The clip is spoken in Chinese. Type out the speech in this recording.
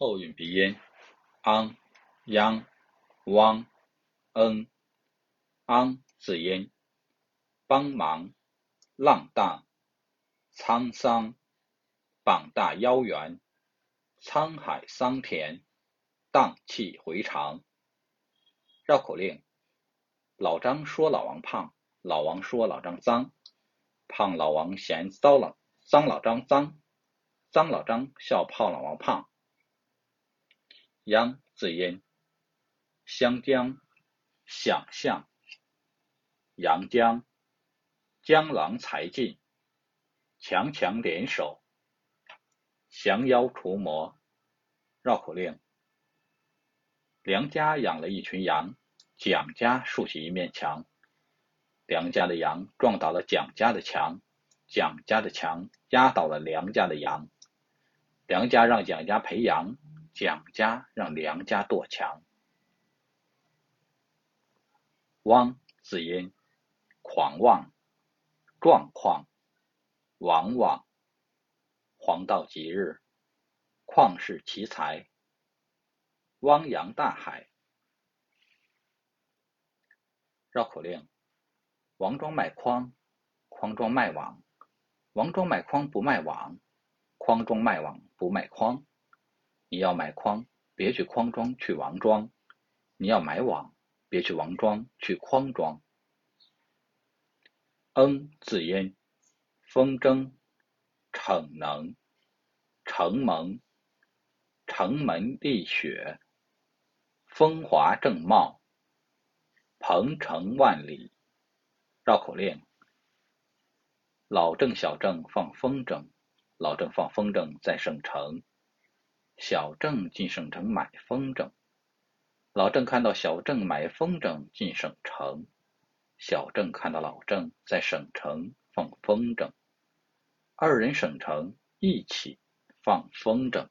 后韵鼻音。昂、央、汪、嗯。昂字音，帮忙、浪荡、沧桑、膀大腰圆、沧海桑田、荡气回肠。绕口令：老张说老王胖，老王说老张脏，胖老王嫌脏了，脏老张脏，脏老张笑胖老王胖。央字音，湘江、想象。阳江，江郎才尽，强强联手，降妖除魔。绕口令：梁家养了一群羊，蒋家竖起一面墙。梁家的羊撞倒了蒋家的墙，蒋家的墙压倒了梁家的羊。梁家让蒋家赔羊，蒋家让梁家剁墙。汪字音。狂妄、状况、往往、黄道吉日、旷世奇才、汪洋大海。绕口令：王庄卖筐，筐庄卖网；王庄卖筐不卖网，筐庄卖网不卖筐。你要买筐，别去筐庄，去王庄；你要买网，别去王庄，去筐庄。嗯字音，风筝、逞能、承蒙、城门立雪、风华正茂、鹏程万里。绕口令：老郑、小郑放风筝，老郑放风筝在省城，小郑进省城买风筝，老郑看到小郑买风筝进省城。小郑看到老郑在省城放风筝，二人省城一起放风筝。